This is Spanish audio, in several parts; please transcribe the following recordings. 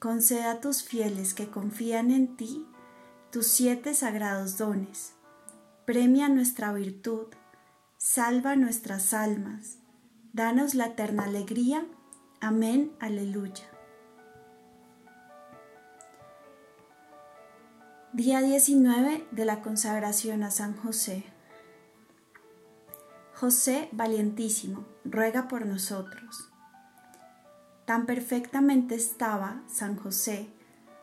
conceda a tus fieles que confían en ti tus siete sagrados dones. Premia nuestra virtud, salva nuestras almas, danos la eterna alegría. Amén, aleluya. Día 19 de la consagración a San José. José valientísimo, ruega por nosotros. Tan perfectamente estaba San José,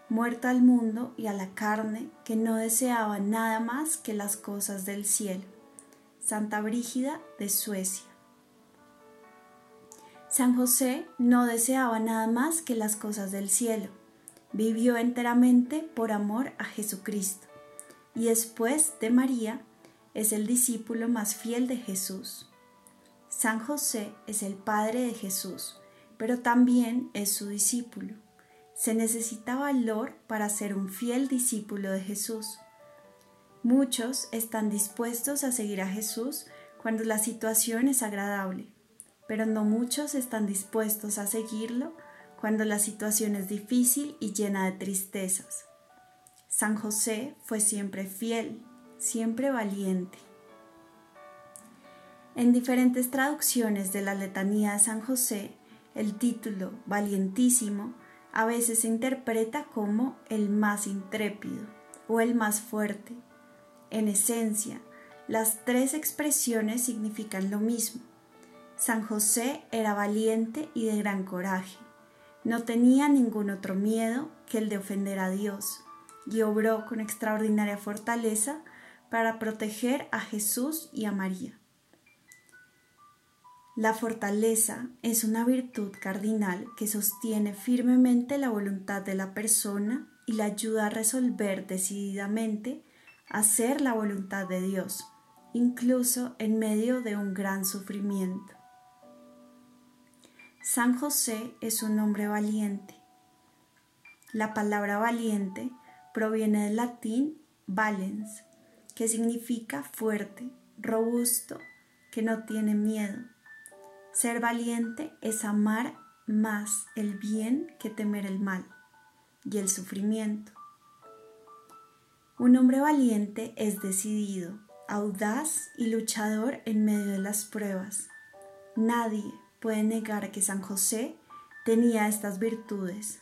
muerto al mundo y a la carne, que no deseaba nada más que las cosas del cielo. Santa Brígida de Suecia. San José no deseaba nada más que las cosas del cielo. Vivió enteramente por amor a Jesucristo y después de María es el discípulo más fiel de Jesús. San José es el Padre de Jesús pero también es su discípulo. Se necesita valor para ser un fiel discípulo de Jesús. Muchos están dispuestos a seguir a Jesús cuando la situación es agradable, pero no muchos están dispuestos a seguirlo cuando la situación es difícil y llena de tristezas. San José fue siempre fiel, siempre valiente. En diferentes traducciones de la letanía de San José el título valientísimo a veces se interpreta como el más intrépido o el más fuerte. En esencia, las tres expresiones significan lo mismo. San José era valiente y de gran coraje. No tenía ningún otro miedo que el de ofender a Dios y obró con extraordinaria fortaleza para proteger a Jesús y a María. La fortaleza es una virtud cardinal que sostiene firmemente la voluntad de la persona y la ayuda a resolver decididamente hacer la voluntad de Dios, incluso en medio de un gran sufrimiento. San José es un hombre valiente. La palabra valiente proviene del latín valens, que significa fuerte, robusto, que no tiene miedo ser valiente es amar más el bien que temer el mal y el sufrimiento. Un hombre valiente es decidido, audaz y luchador en medio de las pruebas. Nadie puede negar que San José tenía estas virtudes.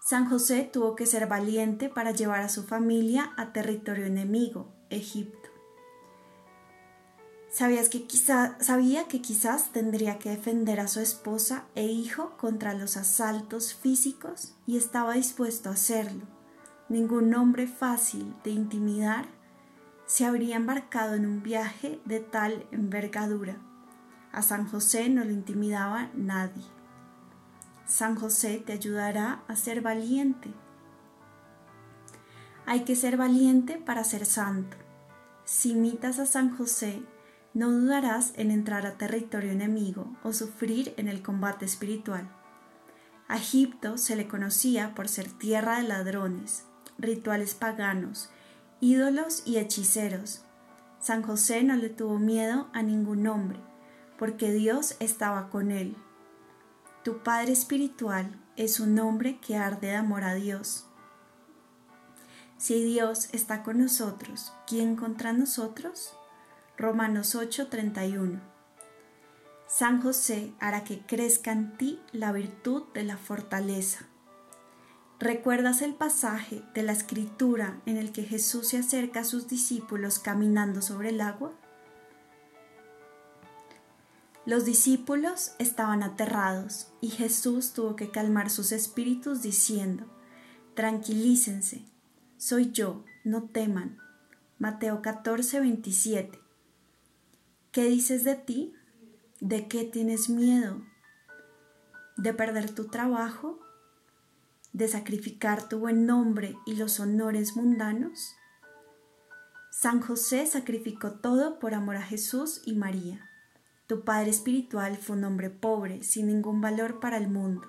San José tuvo que ser valiente para llevar a su familia a territorio enemigo, Egipto. Que sabía que quizás tendría que defender a su esposa e hijo contra los asaltos físicos y estaba dispuesto a hacerlo. Ningún hombre fácil de intimidar se habría embarcado en un viaje de tal envergadura. A San José no lo intimidaba nadie. San José te ayudará a ser valiente. Hay que ser valiente para ser santo. Si imitas a San José, no dudarás en entrar a territorio enemigo o sufrir en el combate espiritual. A Egipto se le conocía por ser tierra de ladrones, rituales paganos, ídolos y hechiceros. San José no le tuvo miedo a ningún hombre, porque Dios estaba con él. Tu Padre Espiritual es un hombre que arde de amor a Dios. Si Dios está con nosotros, ¿quién contra nosotros? Romanos 8:31. San José hará que crezca en ti la virtud de la fortaleza. ¿Recuerdas el pasaje de la escritura en el que Jesús se acerca a sus discípulos caminando sobre el agua? Los discípulos estaban aterrados y Jesús tuvo que calmar sus espíritus diciendo, Tranquilícense, soy yo, no teman. Mateo 14, 27. ¿Qué dices de ti? ¿De qué tienes miedo? ¿De perder tu trabajo? ¿De sacrificar tu buen nombre y los honores mundanos? San José sacrificó todo por amor a Jesús y María. Tu padre espiritual fue un hombre pobre, sin ningún valor para el mundo.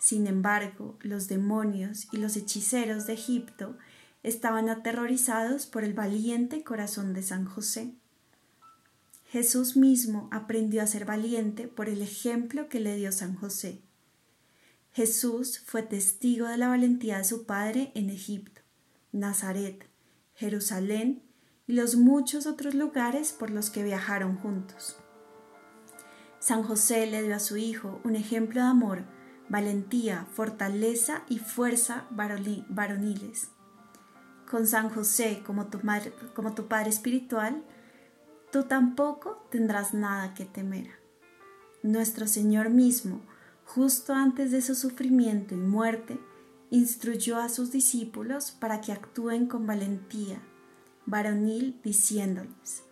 Sin embargo, los demonios y los hechiceros de Egipto estaban aterrorizados por el valiente corazón de San José. Jesús mismo aprendió a ser valiente por el ejemplo que le dio San José. Jesús fue testigo de la valentía de su padre en Egipto, Nazaret, Jerusalén y los muchos otros lugares por los que viajaron juntos. San José le dio a su hijo un ejemplo de amor, valentía, fortaleza y fuerza varoniles. Con San José como tu, como tu Padre espiritual, tú tampoco tendrás nada que temer. Nuestro Señor mismo, justo antes de su sufrimiento y muerte, instruyó a sus discípulos para que actúen con valentía varonil, diciéndoles,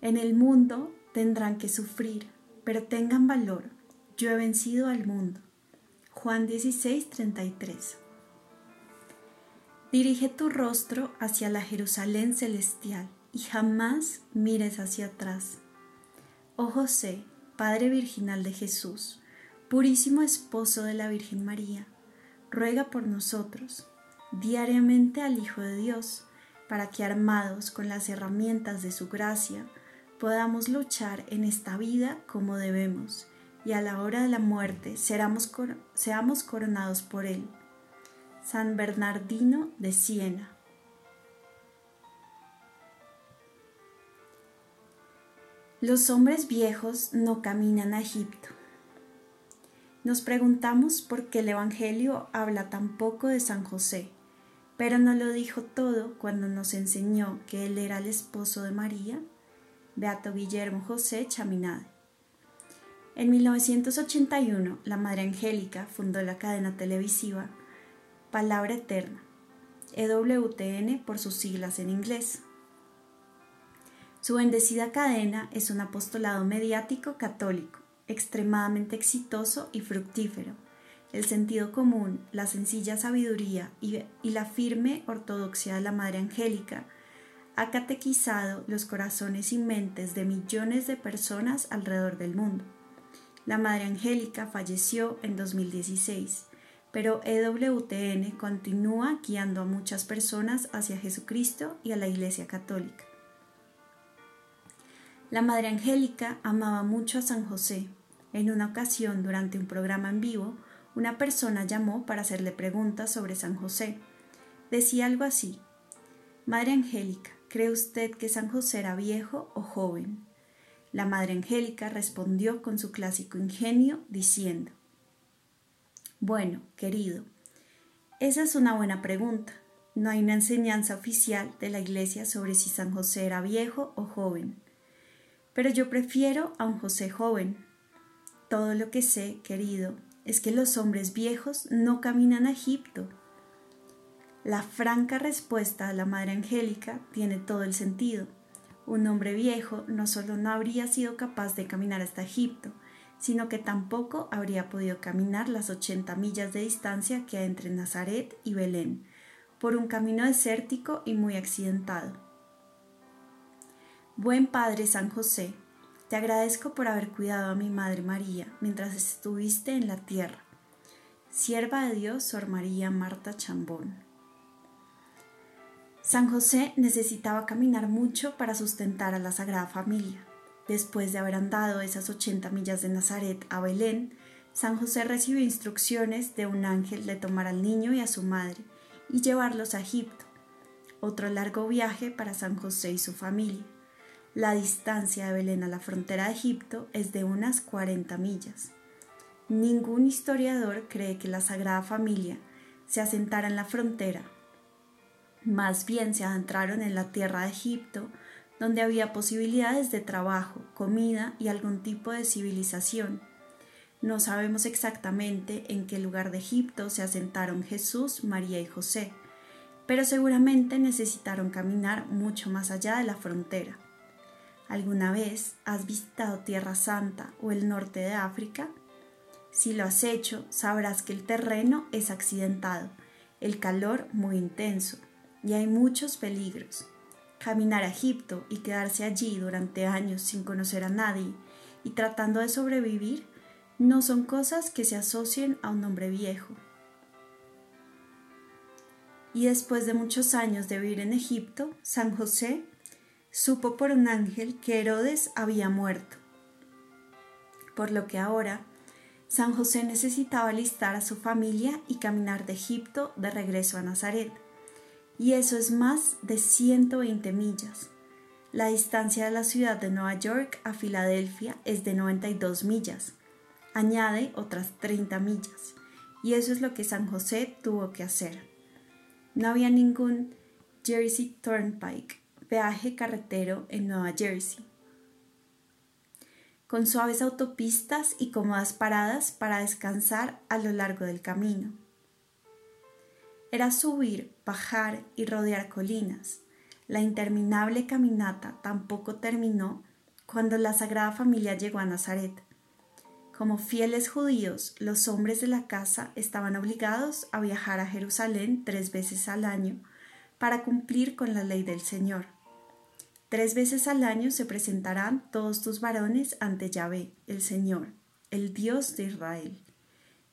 En el mundo tendrán que sufrir pero tengan valor, yo he vencido al mundo. Juan 16, 33. Dirige tu rostro hacia la Jerusalén celestial y jamás mires hacia atrás. Oh José, Padre Virginal de Jesús, purísimo esposo de la Virgen María, ruega por nosotros, diariamente al Hijo de Dios, para que armados con las herramientas de su gracia, podamos luchar en esta vida como debemos y a la hora de la muerte seamos, coronados por Él. San Bernardino de Siena. Los hombres viejos no caminan a Egipto. Nos preguntamos por qué el Evangelio habla tan poco de San José, pero no lo dijo todo cuando nos enseñó que él era el esposo de María Beato Guillermo José Chaminade. En 1981, la Madre Angélica fundó la cadena televisiva Palabra Eterna, EWTN por sus siglas en inglés. Su bendecida cadena es un apostolado mediático católico, extremadamente exitoso y fructífero. El sentido común, la sencilla sabiduría y, la firme ortodoxia de la Madre Angélica ha catequizado los corazones y mentes de millones de personas alrededor del mundo. La Madre Angélica falleció en 2016, pero EWTN continúa guiando a muchas personas hacia Jesucristo y a la Iglesia Católica. La Madre Angélica amaba mucho a San José. En una ocasión, durante un programa en vivo, una persona llamó para hacerle preguntas sobre San José. Decía algo así, Madre Angélica, ¿Cree usted que San José era viejo o joven? La Madre Angélica respondió con su clásico ingenio, diciendo, Bueno, querido, esa es una buena pregunta. No hay una enseñanza oficial de la Iglesia sobre si San José era viejo o joven. Pero yo prefiero a un José joven. Todo lo que sé, querido, es que los hombres viejos no caminan a Egipto, la franca respuesta de la Madre Angélica tiene todo el sentido. Un hombre viejo no solo no habría sido capaz de caminar hasta Egipto, sino que tampoco habría podido caminar las 80 millas de distancia que hay entre Nazaret y Belén, por un camino desértico y muy accidentado. Buen Padre San José, te agradezco por haber cuidado a mi Madre María mientras estuviste en la tierra. Sierva de Dios, Sor María Marta Chambón. San José necesitaba caminar mucho para sustentar a la Sagrada Familia. Después de haber andado esas 80 millas de Nazaret a Belén, San José recibió instrucciones de un ángel de tomar al niño y a su madre y llevarlos a Egipto. Otro largo viaje para San José y su familia. La distancia de Belén a la frontera de Egipto es de unas 40 millas. Ningún historiador cree que la Sagrada Familia se asentaran en la frontera. Más bien se adentraron en la tierra de Egipto, donde había posibilidades de trabajo, comida y algún tipo de civilización. No sabemos exactamente en qué lugar de Egipto se asentaron Jesús, María y José, pero seguramente necesitaron caminar mucho más allá de la frontera. ¿Alguna vez has visitado Tierra Santa o el norte de África? Si lo has hecho, sabrás que el terreno es accidentado, el calor muy intenso y hay muchos peligros. Caminar a Egipto y quedarse allí durante años sin conocer a nadie y tratando de sobrevivir no son cosas que se asocien a un hombre viejo. Y después de muchos años de vivir en Egipto, San José supo por un ángel que Herodes había muerto. Por lo que ahora San José necesitaba alistar a su familia y caminar de Egipto de regreso a Nazaret y eso es más de 120 millas. La distancia de la ciudad de Nueva York a Filadelfia es de 92 millas. Añade otras 30 millas. Y eso es lo que San José tuvo que hacer. No había ningún Jersey Turnpike, peaje carretero en Nueva Jersey. Con suaves autopistas y cómodas paradas para descansar a lo largo del camino era subir, bajar y rodear colinas. La interminable caminata tampoco terminó cuando la Sagrada Familia llegó a Nazaret. Como fieles judíos, los hombres de la casa estaban obligados a viajar a Jerusalén tres veces al año para cumplir con la ley del Señor. Tres veces al año se presentarán todos tus varones ante Yahvé, el Señor, el Dios de Israel.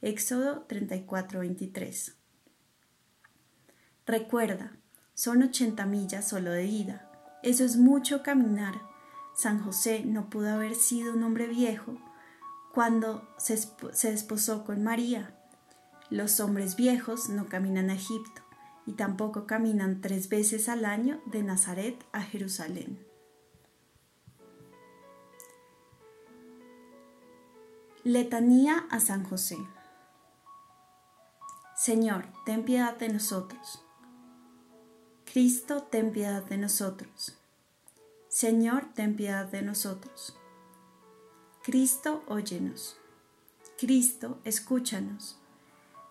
Éxodo 34:23 Recuerda, son 80 millas solo de ida. Eso es mucho caminar. San José no pudo haber sido un hombre viejo cuando se, se desposó con María. Los hombres viejos no caminan a Egipto y tampoco caminan tres veces al año de Nazaret a Jerusalén. Letanía a San José. Señor, ten piedad de nosotros. Cristo, ten piedad de nosotros. Señor, ten piedad de nosotros. Cristo, óyenos. Cristo, escúchanos.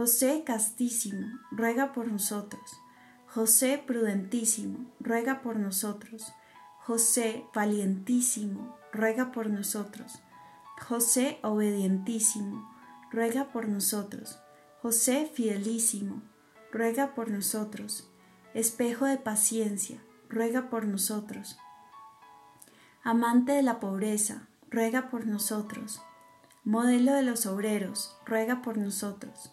José Castísimo, ruega por nosotros. José Prudentísimo, ruega por nosotros. José Valientísimo, ruega por nosotros. José Obedientísimo, ruega por nosotros. José Fidelísimo, ruega por nosotros. Espejo de paciencia, ruega por nosotros. Amante de la pobreza, ruega por nosotros. Modelo de los obreros, ruega por nosotros.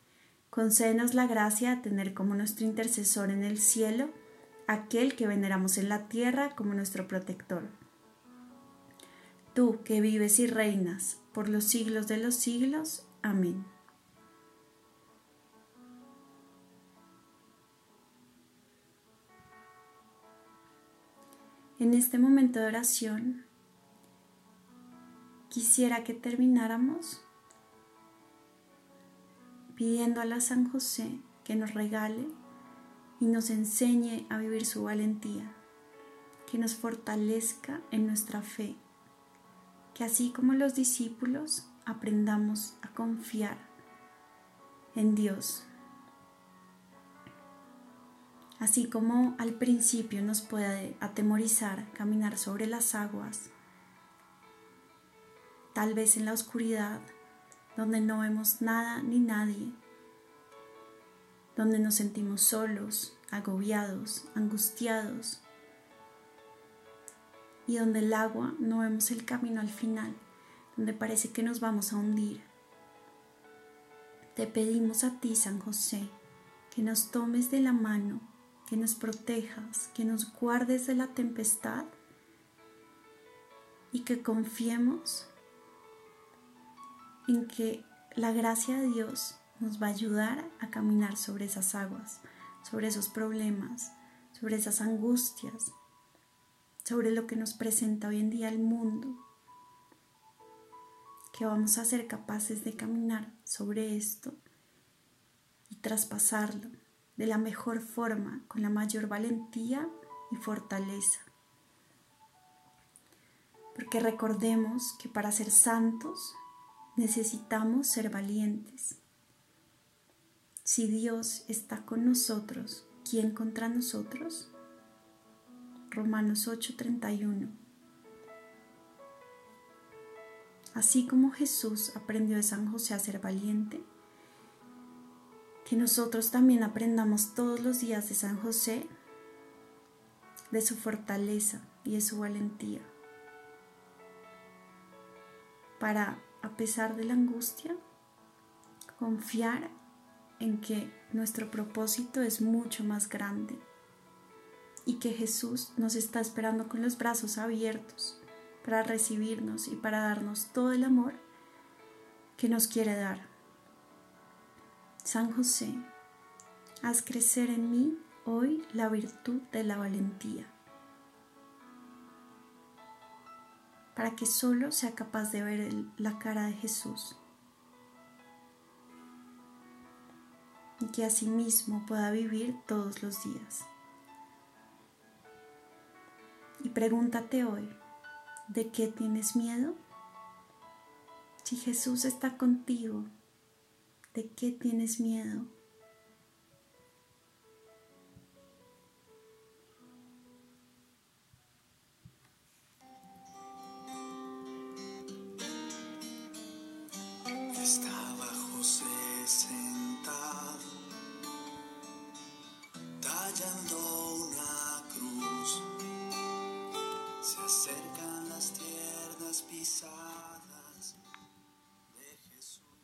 concédenos la gracia de tener como nuestro intercesor en el cielo aquel que veneramos en la tierra como nuestro protector. Tú que vives y reinas por los siglos de los siglos. Amén. En este momento de oración, quisiera que termináramos pidiendo a San José que nos regale y nos enseñe a vivir su valentía, que nos fortalezca en nuestra fe, que así como los discípulos aprendamos a confiar en Dios. Así como al principio nos puede atemorizar caminar sobre las aguas, tal vez en la oscuridad, donde no vemos nada ni nadie, donde nos sentimos solos, agobiados, angustiados, y donde el agua no vemos el camino al final, donde parece que nos vamos a hundir. Te pedimos a ti, San José, que nos tomes de la mano que nos protejas, que nos guardes de la tempestad y que confiemos en que la gracia de Dios nos va a ayudar a caminar sobre esas aguas, sobre esos problemas, sobre esas angustias, sobre lo que nos presenta hoy en día el mundo, que vamos a ser capaces de caminar sobre esto y traspasarlo de la mejor forma, con la mayor valentía y fortaleza. Porque recordemos que para ser santos necesitamos ser valientes. Si Dios está con nosotros, ¿quién contra nosotros? Romanos 8:31. Así como Jesús aprendió de San José a ser valiente, que nosotros también aprendamos todos los días de San José, de su fortaleza y de su valentía, para, a pesar de la angustia, confiar en que nuestro propósito es mucho más grande y que Jesús nos está esperando con los brazos abiertos para recibirnos y para darnos todo el amor que nos quiere dar. San José, haz crecer en mí hoy la virtud de la valentía, para que solo sea capaz de ver la cara de Jesús y que asimismo pueda vivir todos los días. Y pregúntate hoy, ¿de qué tienes miedo? Si Jesús está contigo, ¿De qué tienes miedo?